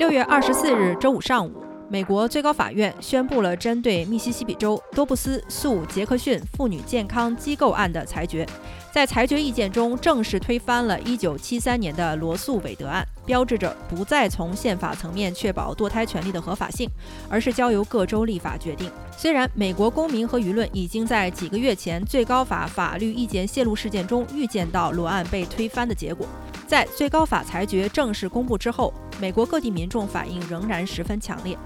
六月二十四日周五上午，美国最高法院宣布了针对密西西比州多布斯诉杰克逊妇女健康机构案的裁决。在裁决意见中，正式推翻了1973年的罗素韦德案，标志着不再从宪法层面确保堕胎权利的合法性，而是交由各州立法决定。虽然美国公民和舆论已经在几个月前最高法法律意见泄露事件中预见到罗案被推翻的结果，在最高法裁决正式公布之后，美国各地民众反应仍然十分强烈。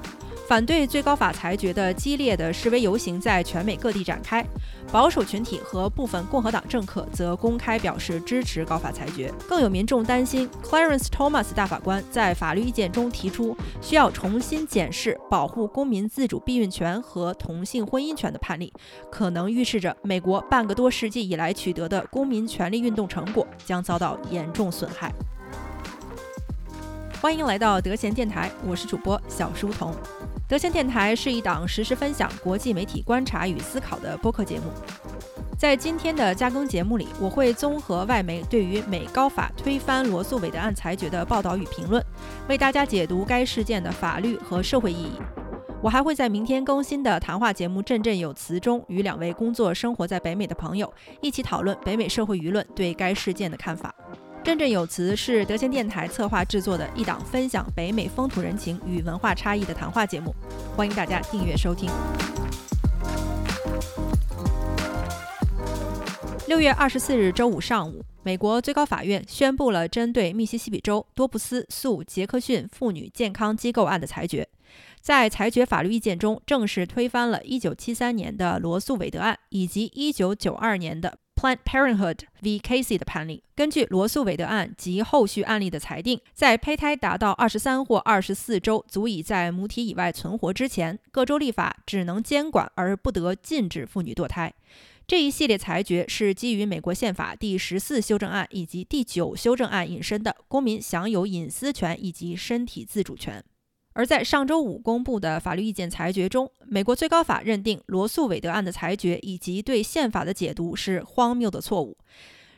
反对最高法裁决的激烈的示威游行在全美各地展开，保守群体和部分共和党政客则公开表示支持高法裁决。更有民众担心，Clarence Thomas 大法官在法律意见中提出需要重新检视保护公民自主避孕权和同性婚姻权的判例，可能预示着美国半个多世纪以来取得的公民权利运动成果将遭到严重损害。欢迎来到德贤电台，我是主播小书童。德贤电台是一档实时分享国际媒体观察与思考的播客节目。在今天的加更节目里，我会综合外媒对于美高法推翻罗素韦德案裁决的报道与评论，为大家解读该事件的法律和社会意义。我还会在明天更新的谈话节目《振振有词》中，与两位工作生活在北美的朋友一起讨论北美社会舆论对该事件的看法。振振有词是德贤电台策划制作的一档分享北美风土人情与文化差异的谈话节目，欢迎大家订阅收听。六月二十四日周五上午，美国最高法院宣布了针对密西西比州多布斯诉杰克逊妇女健康机构案的裁决。在裁决法律意见中，正式推翻了1973年的罗素韦德案以及1992年的。Planned Parenthood v. Casey 的判例，根据罗素韦德案及后续案例的裁定，在胚胎达到二十三或二十四周，足以在母体以外存活之前，各州立法只能监管而不得禁止妇女堕胎。这一系列裁决是基于美国宪法第十四修正案以及第九修正案引申的公民享有隐私权以及身体自主权。而在上周五公布的法律意见裁决中，美国最高法认定罗素韦德案的裁决以及对宪法的解读是荒谬的错误，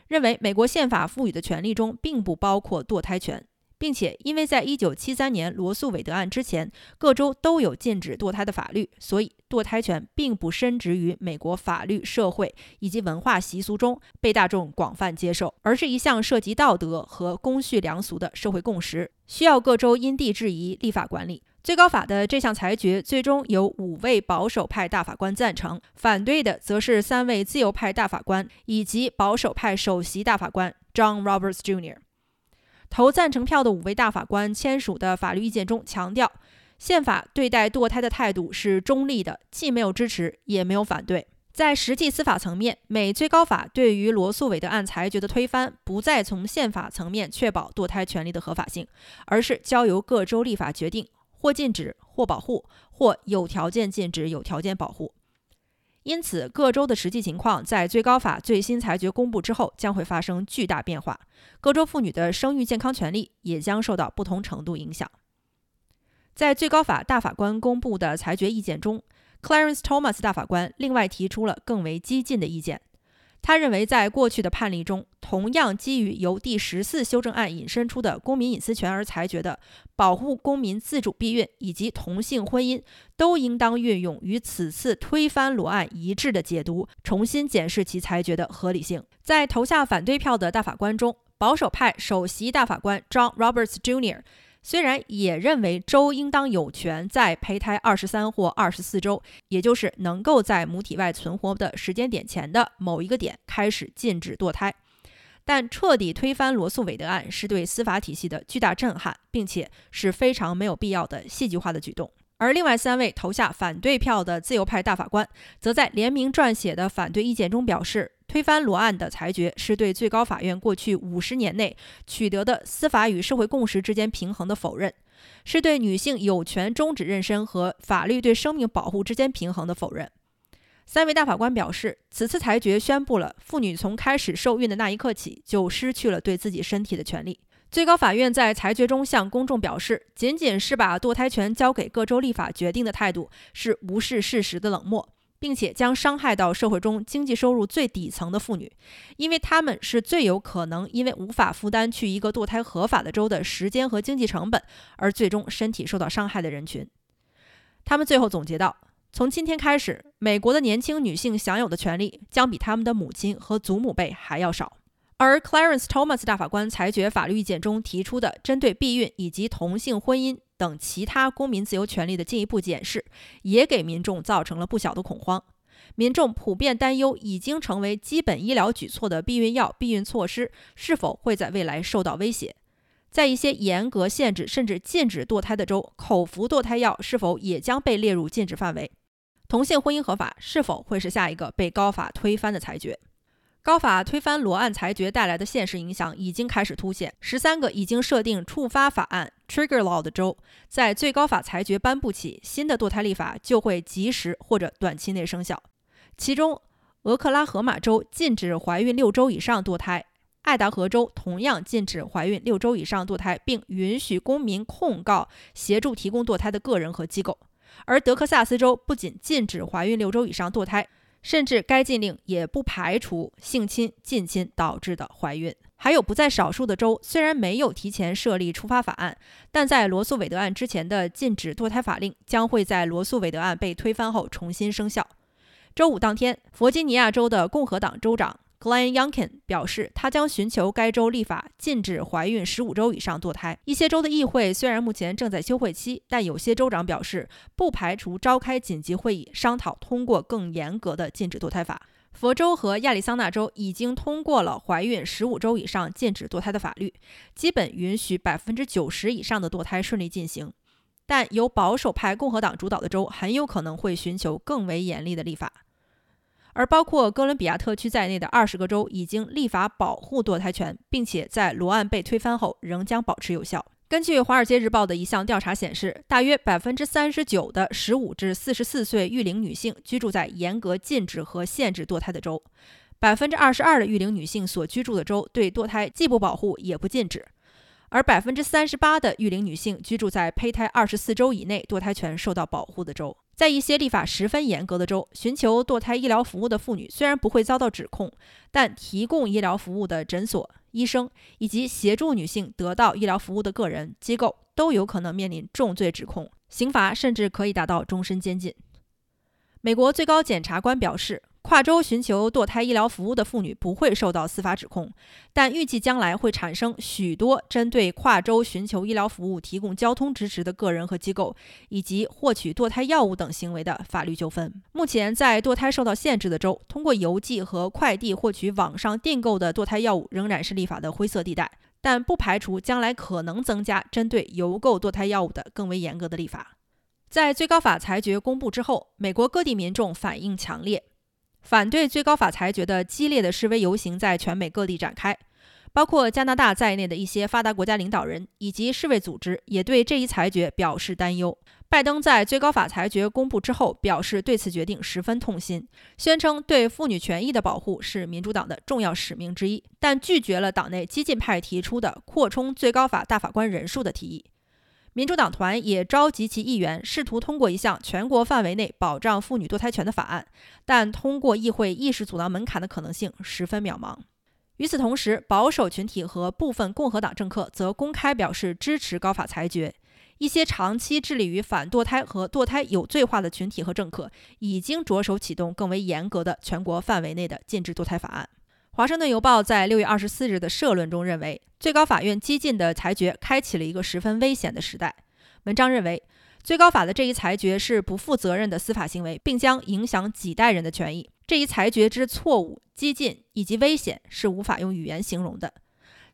认为美国宪法赋予的权利中并不包括堕胎权。并且，因为在一九七三年罗素韦德案之前，各州都有禁止堕胎的法律，所以堕胎权并不深植于美国法律、社会以及文化习俗中，被大众广泛接受，而是一项涉及道德和公序良俗的社会共识，需要各州因地制宜立法管理。最高法的这项裁决最终由五位保守派大法官赞成，反对的则是三位自由派大法官以及保守派首席大法官 John Roberts Jr. 投赞成票的五位大法官签署的法律意见中强调，宪法对待堕胎的态度是中立的，既没有支持，也没有反对。在实际司法层面，美最高法对于罗素韦德案裁决的推翻，不再从宪法层面确保堕胎权利的合法性，而是交由各州立法决定，或禁止，或保护，或有条件禁止，有条件保护。因此，各州的实际情况在最高法最新裁决公布之后将会发生巨大变化，各州妇女的生育健康权利也将受到不同程度影响。在最高法大法官公布的裁决意见中，Clarence Thomas 大法官另外提出了更为激进的意见。他认为，在过去的判例中，同样基于由第十四修正案引申出的公民隐私权而裁决的保护公民自主避孕以及同性婚姻，都应当运用与此次推翻罗案一致的解读，重新检视其裁决的合理性。在投下反对票的大法官中，保守派首席大法官 John Roberts Jr. 虽然也认为州应当有权在胚胎二十三或二十四周，也就是能够在母体外存活的时间点前的某一个点开始禁止堕胎，但彻底推翻罗素韦德案是对司法体系的巨大震撼，并且是非常没有必要的戏剧化的举动。而另外三位投下反对票的自由派大法官，则在联名撰写的反对意见中表示。推翻罗案的裁决是对最高法院过去五十年内取得的司法与社会共识之间平衡的否认，是对女性有权终止妊娠和法律对生命保护之间平衡的否认。三位大法官表示，此次裁决宣布了妇女从开始受孕的那一刻起就失去了对自己身体的权利。最高法院在裁决中向公众表示，仅仅是把堕胎权交给各州立法决定的态度是无视事实的冷漠。并且将伤害到社会中经济收入最底层的妇女，因为她们是最有可能因为无法负担去一个堕胎合法的州的时间和经济成本，而最终身体受到伤害的人群。他们最后总结道：“从今天开始，美国的年轻女性享有的权利将比他们的母亲和祖母辈还要少。”而 Clarence Thomas 大法官裁决法律意见中提出的针对避孕以及同性婚姻等其他公民自由权利的进一步检视，也给民众造成了不小的恐慌。民众普遍担忧，已经成为基本医疗举措的避孕药、避孕措施是否会在未来受到威胁。在一些严格限制甚至禁止堕胎的州，口服堕胎药是否也将被列入禁止范围？同性婚姻合法是否会是下一个被高法推翻的裁决？高法推翻罗案裁决带来的现实影响已经开始凸显。十三个已经设定触发法案 （trigger law） 的州，在最高法裁决颁布起，新的堕胎立法就会及时或者短期内生效。其中，俄克拉荷马州禁止怀孕六周以上堕胎，爱达荷州同样禁止怀孕六周以上堕胎，并允许公民控告协助提供堕胎的个人和机构。而德克萨斯州不仅禁止怀孕六周以上堕胎。甚至该禁令也不排除性侵、近亲导致的怀孕。还有不在少数的州，虽然没有提前设立触发法案，但在罗素韦德案之前的禁止堕胎法令将会在罗素韦德案被推翻后重新生效。周五当天，弗吉尼亚州的共和党州长。Glenn Youngkin 表示，他将寻求该州立法禁止怀孕十五周以上堕胎。一些州的议会虽然目前正在休会期，但有些州长表示不排除召开紧急会议商讨通过更严格的禁止堕胎法。佛州和亚利桑那州已经通过了怀孕十五周以上禁止堕胎的法律，基本允许百分之九十以上的堕胎顺利进行。但由保守派共和党主导的州很有可能会寻求更为严厉的立法。而包括哥伦比亚特区在内的二十个州已经立法保护堕胎权，并且在罗案被推翻后仍将保持有效。根据《华尔街日报》的一项调查显示，大约百分之三十九的十五至四十四岁育龄女性居住在严格禁止和限制堕胎的州，百分之二十二的育龄女性所居住的州对堕胎既不保护也不禁止，而百分之三十八的育龄女性居住在胚胎二十四周以内堕胎权受到保护的州。在一些立法十分严格的州，寻求堕胎医疗服务的妇女虽然不会遭到指控，但提供医疗服务的诊所、医生以及协助女性得到医疗服务的个人机构都有可能面临重罪指控，刑罚甚至可以达到终身监禁。美国最高检察官表示。跨州寻求堕胎医疗服务的妇女不会受到司法指控，但预计将来会产生许多针对跨州寻求医疗服务、提供交通支持的个人和机构，以及获取堕胎药物等行为的法律纠纷。目前，在堕胎受到限制的州，通过邮寄和快递获取网上订购的堕胎药物仍然是立法的灰色地带，但不排除将来可能增加针对邮购堕胎药物的更为严格的立法。在最高法裁决公布之后，美国各地民众反应强烈。反对最高法裁决的激烈的示威游行在全美各地展开，包括加拿大在内的一些发达国家领导人以及世卫组织也对这一裁决表示担忧。拜登在最高法裁决公布之后，表示对此决定十分痛心，宣称对妇女权益的保护是民主党的重要使命之一，但拒绝了党内激进派提出的扩充最高法大法官人数的提议。民主党团也召集其议员，试图通过一项全国范围内保障妇女堕胎权的法案，但通过议会议事阻挠门槛的可能性十分渺茫。与此同时，保守群体和部分共和党政客则公开表示支持高法裁决。一些长期致力于反堕胎和堕胎有罪化的群体和政客已经着手启动更为严格的全国范围内的禁止堕胎法案。华盛顿邮报在六月二十四日的社论中认为，最高法院激进的裁决开启了一个十分危险的时代。文章认为，最高法的这一裁决是不负责任的司法行为，并将影响几代人的权益。这一裁决之错误、激进以及危险是无法用语言形容的。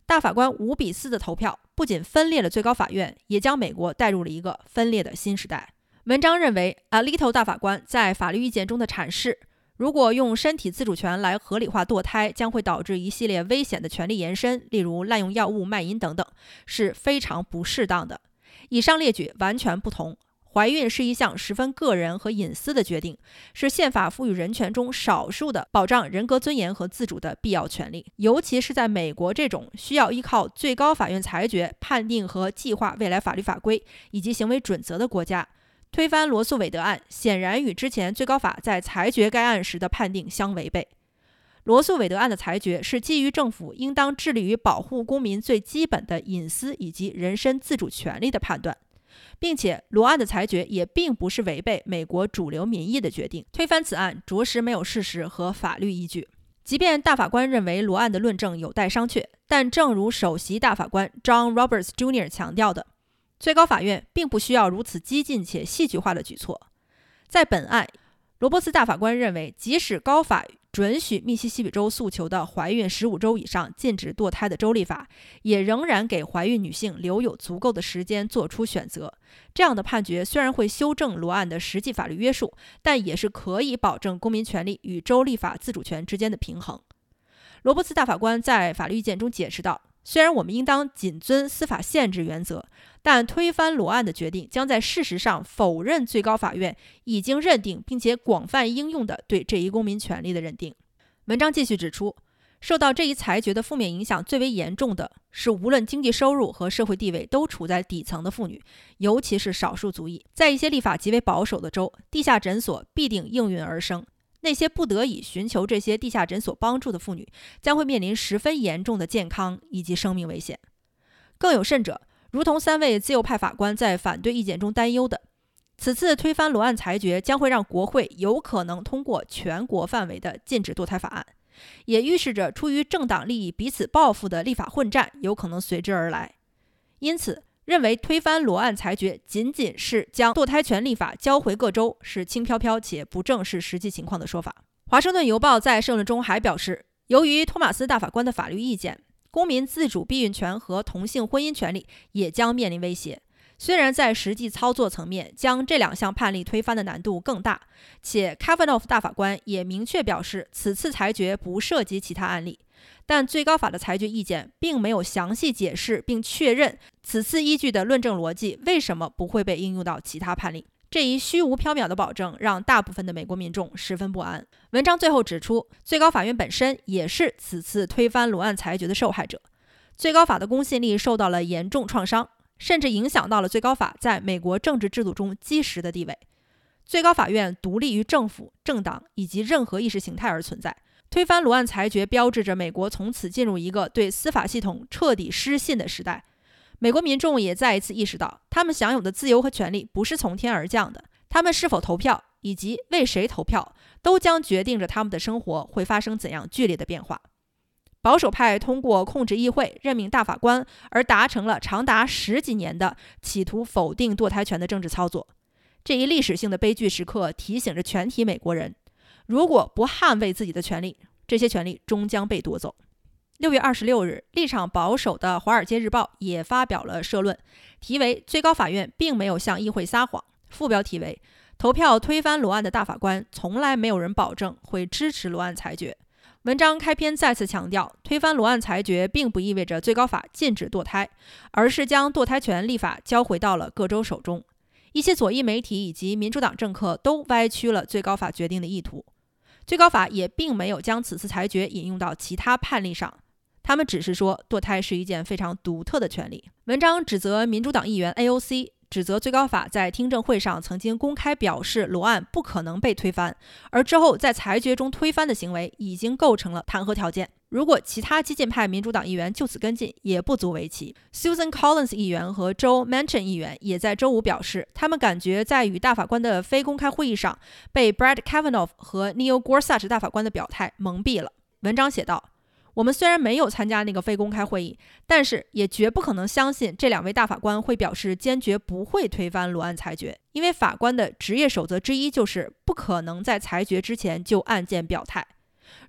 大法官五比四的投票不仅分裂了最高法院，也将美国带入了一个分裂的新时代。文章认为，Alito 大法官在法律意见中的阐释。如果用身体自主权来合理化堕胎，将会导致一系列危险的权利延伸，例如滥用药物、卖淫等等，是非常不适当的。以上列举完全不同。怀孕是一项十分个人和隐私的决定，是宪法赋予人权中少数的保障人格尊严和自主的必要权利，尤其是在美国这种需要依靠最高法院裁决判定和计划未来法律法规以及行为准则的国家。推翻罗素韦德案显然与之前最高法在裁决该案时的判定相违背。罗素韦德案的裁决是基于政府应当致力于保护公民最基本的隐私以及人身自主权利的判断，并且罗案的裁决也并不是违背美国主流民意的决定。推翻此案着实没有事实和法律依据。即便大法官认为罗案的论证有待商榷，但正如首席大法官 John Roberts Jr. 强调的，最高法院并不需要如此激进且戏剧化的举措。在本案，罗伯茨大法官认为，即使高法准许密西西比州诉求的怀孕十五周以上禁止堕胎的州立法，也仍然给怀孕女性留有足够的时间做出选择。这样的判决虽然会修正罗案的实际法律约束，但也是可以保证公民权利与州立法自主权之间的平衡。罗伯茨大法官在法律意见中解释道。虽然我们应当谨遵司法限制原则，但推翻罗案的决定将在事实上否认最高法院已经认定并且广泛应用的对这一公民权利的认定。文章继续指出，受到这一裁决的负面影响最为严重的是，无论经济收入和社会地位都处在底层的妇女，尤其是少数族裔。在一些立法极为保守的州，地下诊所必定应运而生。那些不得已寻求这些地下诊所帮助的妇女，将会面临十分严重的健康以及生命危险。更有甚者，如同三位自由派法官在反对意见中担忧的，此次推翻罗案裁决将会让国会有可能通过全国范围的禁止堕胎法案，也预示着出于政党利益彼此报复的立法混战有可能随之而来。因此。认为推翻罗案裁决仅仅是将堕胎权立法交回各州，是轻飘飘且不正视实际情况的说法。华盛顿邮报在社论中还表示，由于托马斯大法官的法律意见，公民自主避孕权和同性婚姻权利也将面临威胁。虽然在实际操作层面，将这两项判例推翻的难度更大，且 Kavanaugh 大法官也明确表示，此次裁决不涉及其他案例。但最高法的裁决意见并没有详细解释并确认此次依据的论证逻辑为什么不会被应用到其他判例。这一虚无缥缈的保证让大部分的美国民众十分不安。文章最后指出，最高法院本身也是此次推翻罗案裁决的受害者。最高法的公信力受到了严重创伤，甚至影响到了最高法在美国政治制度中基石的地位。最高法院独立于政府、政党以及任何意识形态而存在。推翻罗案裁决，标志着美国从此进入一个对司法系统彻底失信的时代。美国民众也再一次意识到，他们享有的自由和权利不是从天而降的。他们是否投票以及为谁投票，都将决定着他们的生活会发生怎样剧烈的变化。保守派通过控制议会、任命大法官，而达成了长达十几年的企图否定堕胎权的政治操作。这一历史性的悲剧时刻提醒着全体美国人。如果不捍卫自己的权利，这些权利终将被夺走。六月二十六日，立场保守的《华尔街日报》也发表了社论，题为“最高法院并没有向议会撒谎”。副标题为“投票推翻罗案的大法官，从来没有人保证会支持罗案裁决”。文章开篇再次强调，推翻罗案裁决并不意味着最高法禁止堕胎，而是将堕胎权立法交回到了各州手中。一些左翼媒体以及民主党政客都歪曲了最高法决定的意图。最高法也并没有将此次裁决引用到其他判例上，他们只是说堕胎是一件非常独特的权利。文章指责民主党议员 AOC，指责最高法在听证会上曾经公开表示罗案不可能被推翻，而之后在裁决中推翻的行为已经构成了弹劾条件。如果其他激进派民主党议员就此跟进，也不足为奇。Susan Collins 议员和 Joe Manchin 议员也在周五表示，他们感觉在与大法官的非公开会议上，被 Brad Kavanaugh 和 Neil Gorsuch 大法官的表态蒙蔽了。文章写道：“我们虽然没有参加那个非公开会议，但是也绝不可能相信这两位大法官会表示坚决不会推翻罗案裁决，因为法官的职业守则之一就是不可能在裁决之前就案件表态。”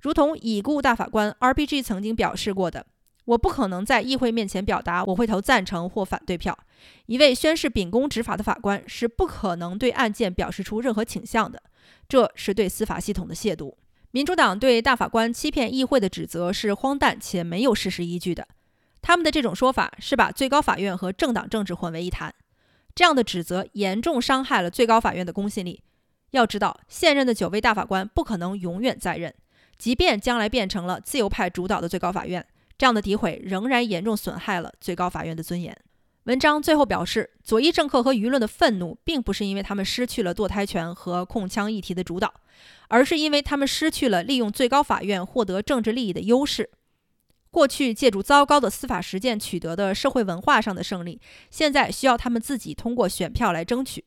如同已故大法官 R.B.G. 曾经表示过的，我不可能在议会面前表达我会投赞成或反对票。一位宣誓秉公执法的法官是不可能对案件表示出任何倾向的，这是对司法系统的亵渎。民主党对大法官欺骗议会的指责是荒诞且没有事实依据的。他们的这种说法是把最高法院和政党政治混为一谈。这样的指责严重伤害了最高法院的公信力。要知道，现任的九位大法官不可能永远在任。即便将来变成了自由派主导的最高法院，这样的诋毁仍然严重损害了最高法院的尊严。文章最后表示，左翼政客和舆论的愤怒，并不是因为他们失去了堕胎权和控枪议题的主导，而是因为他们失去了利用最高法院获得政治利益的优势。过去借助糟糕的司法实践取得的社会文化上的胜利，现在需要他们自己通过选票来争取。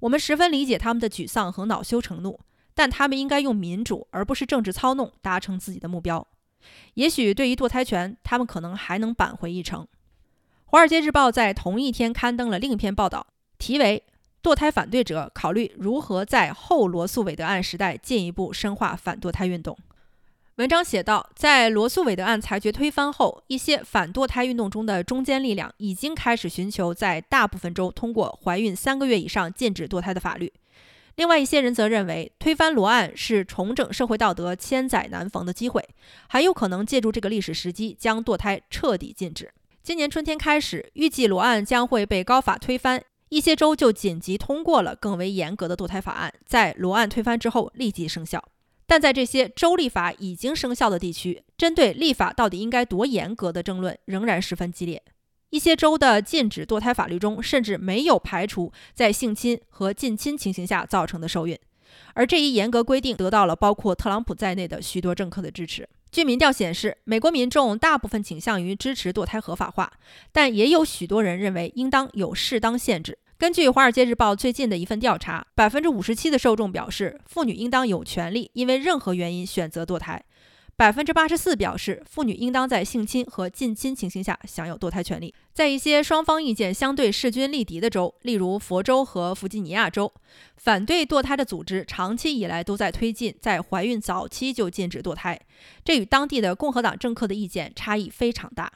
我们十分理解他们的沮丧和恼羞成怒，但他们应该用民主而不是政治操弄达成自己的目标。也许对于堕胎权，他们可能还能扳回一城。《华尔街日报》在同一天刊登了另一篇报道，题为《堕胎反对者考虑如何在后罗素韦德案时代进一步深化反堕胎运动》。文章写道，在罗素韦德案裁决推翻后，一些反堕胎运动中的中坚力量已经开始寻求在大部分州通过怀孕三个月以上禁止堕胎的法律。另外一些人则认为，推翻罗案是重整社会道德千载难逢的机会，很有可能借助这个历史时机将堕胎彻底禁止。今年春天开始，预计罗案将会被高法推翻，一些州就紧急通过了更为严格的堕胎法案，在罗案推翻之后立即生效。但在这些州立法已经生效的地区，针对立法到底应该多严格的争论仍然十分激烈。一些州的禁止堕胎法律中，甚至没有排除在性侵和近亲情形下造成的受孕，而这一严格规定得到了包括特朗普在内的许多政客的支持。据民调显示，美国民众大部分倾向于支持堕胎合法化，但也有许多人认为应当有适当限制。根据《华尔街日报》最近的一份调查，百分之五十七的受众表示，妇女应当有权利因为任何原因选择堕胎。百分之八十四表示，妇女应当在性侵和近亲情形下享有堕胎权利。在一些双方意见相对势均力敌的州，例如佛州和弗吉尼亚州，反对堕胎的组织长期以来都在推进在怀孕早期就禁止堕胎。这与当地的共和党政客的意见差异非常大。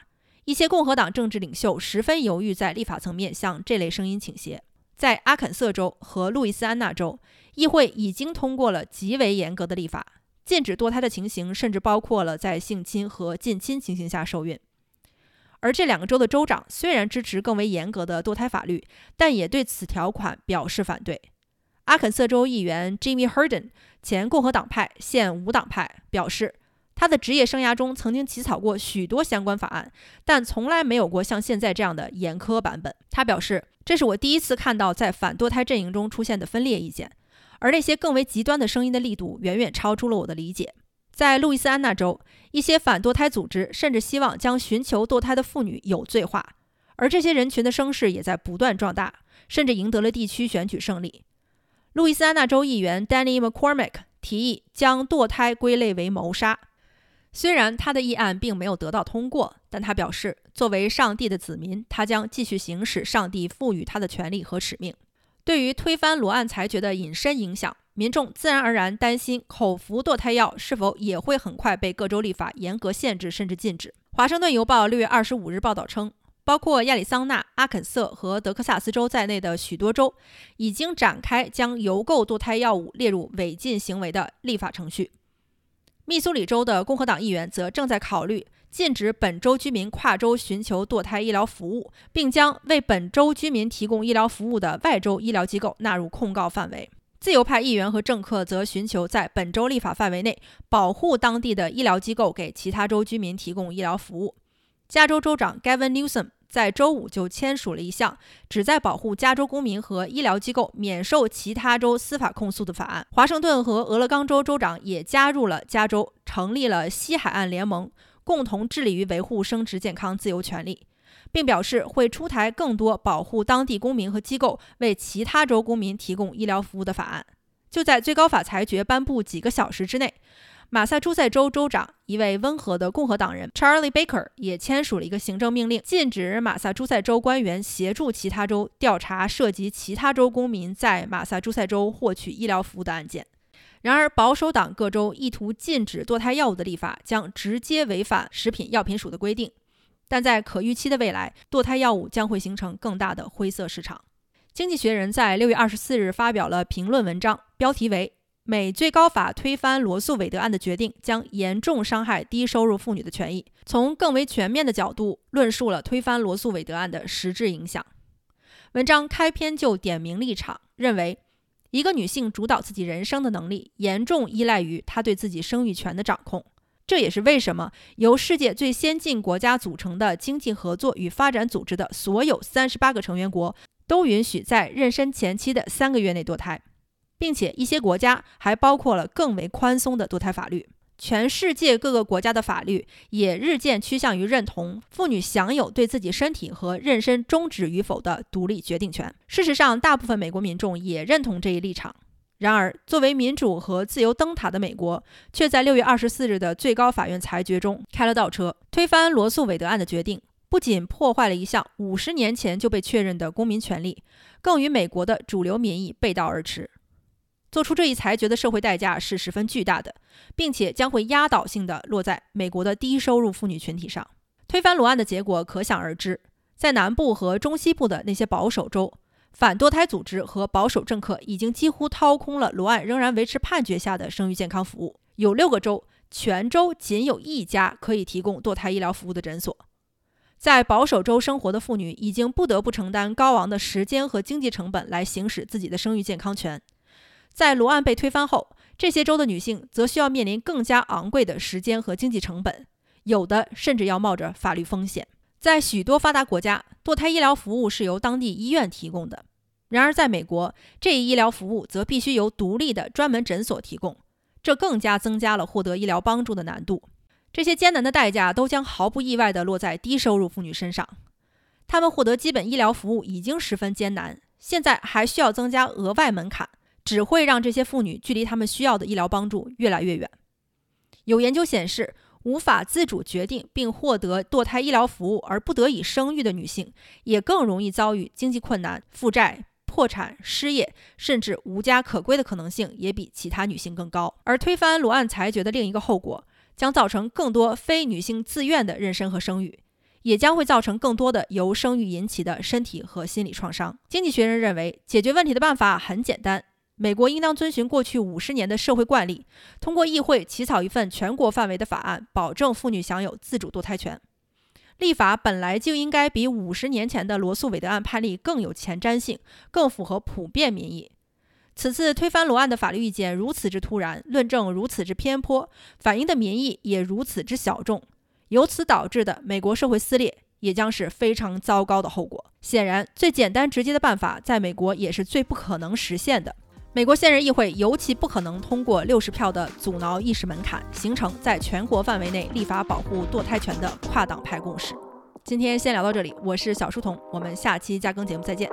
一些共和党政治领袖十分犹豫在立法层面向这类声音倾斜。在阿肯色州和路易斯安那州，议会已经通过了极为严格的立法。禁止堕胎的情形甚至包括了在性侵和近亲情形下受孕，而这两个州的州长虽然支持更为严格的堕胎法律，但也对此条款表示反对。阿肯色州议员 Jimmy Herden 前共和党派、现无党派，表示他的职业生涯中曾经起草过许多相关法案，但从来没有过像现在这样的严苛版本。他表示：“这是我第一次看到在反堕胎阵营中出现的分裂意见。”而那些更为极端的声音的力度远远超出了我的理解。在路易斯安那州，一些反堕胎组织甚至希望将寻求堕胎的妇女有罪化，而这些人群的声势也在不断壮大，甚至赢得了地区选举胜利。路易斯安那州议员 Danny McCormick 提议将堕胎归类为谋杀。虽然他的议案并没有得到通过，但他表示，作为上帝的子民，他将继续行使上帝赋予他的权利和使命。对于推翻罗案裁决的引申影响，民众自然而然担心口服堕胎药是否也会很快被各州立法严格限制甚至禁止。华盛顿邮报六月二十五日报道称，包括亚利桑那、阿肯色和德克萨斯州在内的许多州已经展开将邮购堕胎药物列入违禁行为的立法程序。密苏里州的共和党议员则正在考虑。禁止本州居民跨州寻求堕胎医疗服务，并将为本州居民提供医疗服务的外州医疗机构纳入控告范围。自由派议员和政客则寻求在本州立法范围内保护当地的医疗机构给其他州居民提供医疗服务。加州州长 Gavin Newsom 在周五就签署了一项旨在保护加州公民和医疗机构免受其他州司法控诉的法案。华盛顿和俄勒冈州州长也加入了加州，成立了西海岸联盟。共同致力于维护生殖健康自由权利，并表示会出台更多保护当地公民和机构为其他州公民提供医疗服务的法案。就在最高法裁决颁布几个小时之内，马萨诸塞州州长一位温和的共和党人 Charlie Baker 也签署了一个行政命令，禁止马萨诸塞州官员协助其他州调查涉及其他州公民在马萨诸塞州获取医疗服务的案件。然而，保守党各州意图禁止堕胎药物的立法将直接违反食品药品署的规定，但在可预期的未来，堕胎药物将会形成更大的灰色市场。经济学人在六月二十四日发表了评论文章，标题为《美最高法推翻罗素韦德案的决定将严重伤害低收入妇女的权益》，从更为全面的角度论述了推翻罗素韦德案的实质影响。文章开篇就点明立场，认为。一个女性主导自己人生的能力，严重依赖于她对自己生育权的掌控。这也是为什么由世界最先进国家组成的经济合作与发展组织的所有三十八个成员国都允许在妊娠前期的三个月内堕胎，并且一些国家还包括了更为宽松的堕胎法律。全世界各个国家的法律也日渐趋向于认同妇女享有对自己身体和妊娠终止与否的独立决定权。事实上，大部分美国民众也认同这一立场。然而，作为民主和自由灯塔的美国，却在六月二十四日的最高法院裁决中开了倒车，推翻罗素韦德案的决定，不仅破坏了一项五十年前就被确认的公民权利，更与美国的主流民意背道而驰。做出这一裁决的社会代价是十分巨大的，并且将会压倒性的落在美国的低收入妇女群体上。推翻罗案的结果可想而知，在南部和中西部的那些保守州。反堕胎组织和保守政客已经几乎掏空了罗案仍然维持判决下的生育健康服务。有六个州，全州仅有一家可以提供堕胎医疗服务的诊所。在保守州生活的妇女已经不得不承担高昂的时间和经济成本来行使自己的生育健康权。在罗案被推翻后，这些州的女性则需要面临更加昂贵的时间和经济成本，有的甚至要冒着法律风险。在许多发达国家，堕胎医疗服务是由当地医院提供的；然而，在美国，这一医疗服务则必须由独立的专门诊所提供，这更加增加了获得医疗帮助的难度。这些艰难的代价都将毫不意外地落在低收入妇女身上。她们获得基本医疗服务已经十分艰难，现在还需要增加额外门槛，只会让这些妇女距离她们需要的医疗帮助越来越远。有研究显示。无法自主决定并获得堕胎医疗服务而不得已生育的女性，也更容易遭遇经济困难、负债、破产、失业，甚至无家可归的可能性也比其他女性更高。而推翻罗案裁决的另一个后果，将造成更多非女性自愿的妊娠和生育，也将会造成更多的由生育引起的身体和心理创伤。经济学人认为，解决问题的办法很简单。美国应当遵循过去五十年的社会惯例，通过议会起草一份全国范围的法案，保证妇女享有自主堕胎权。立法本来就应该比五十年前的罗素韦德案判例更有前瞻性，更符合普遍民意。此次推翻罗案的法律意见如此之突然，论证如此之偏颇，反映的民意也如此之小众，由此导致的美国社会撕裂也将是非常糟糕的后果。显然，最简单直接的办法在美国也是最不可能实现的。美国现任议会尤其不可能通过六十票的阻挠意识门槛，形成在全国范围内立法保护堕胎权的跨党派共识。今天先聊到这里，我是小书童，我们下期加更节目再见。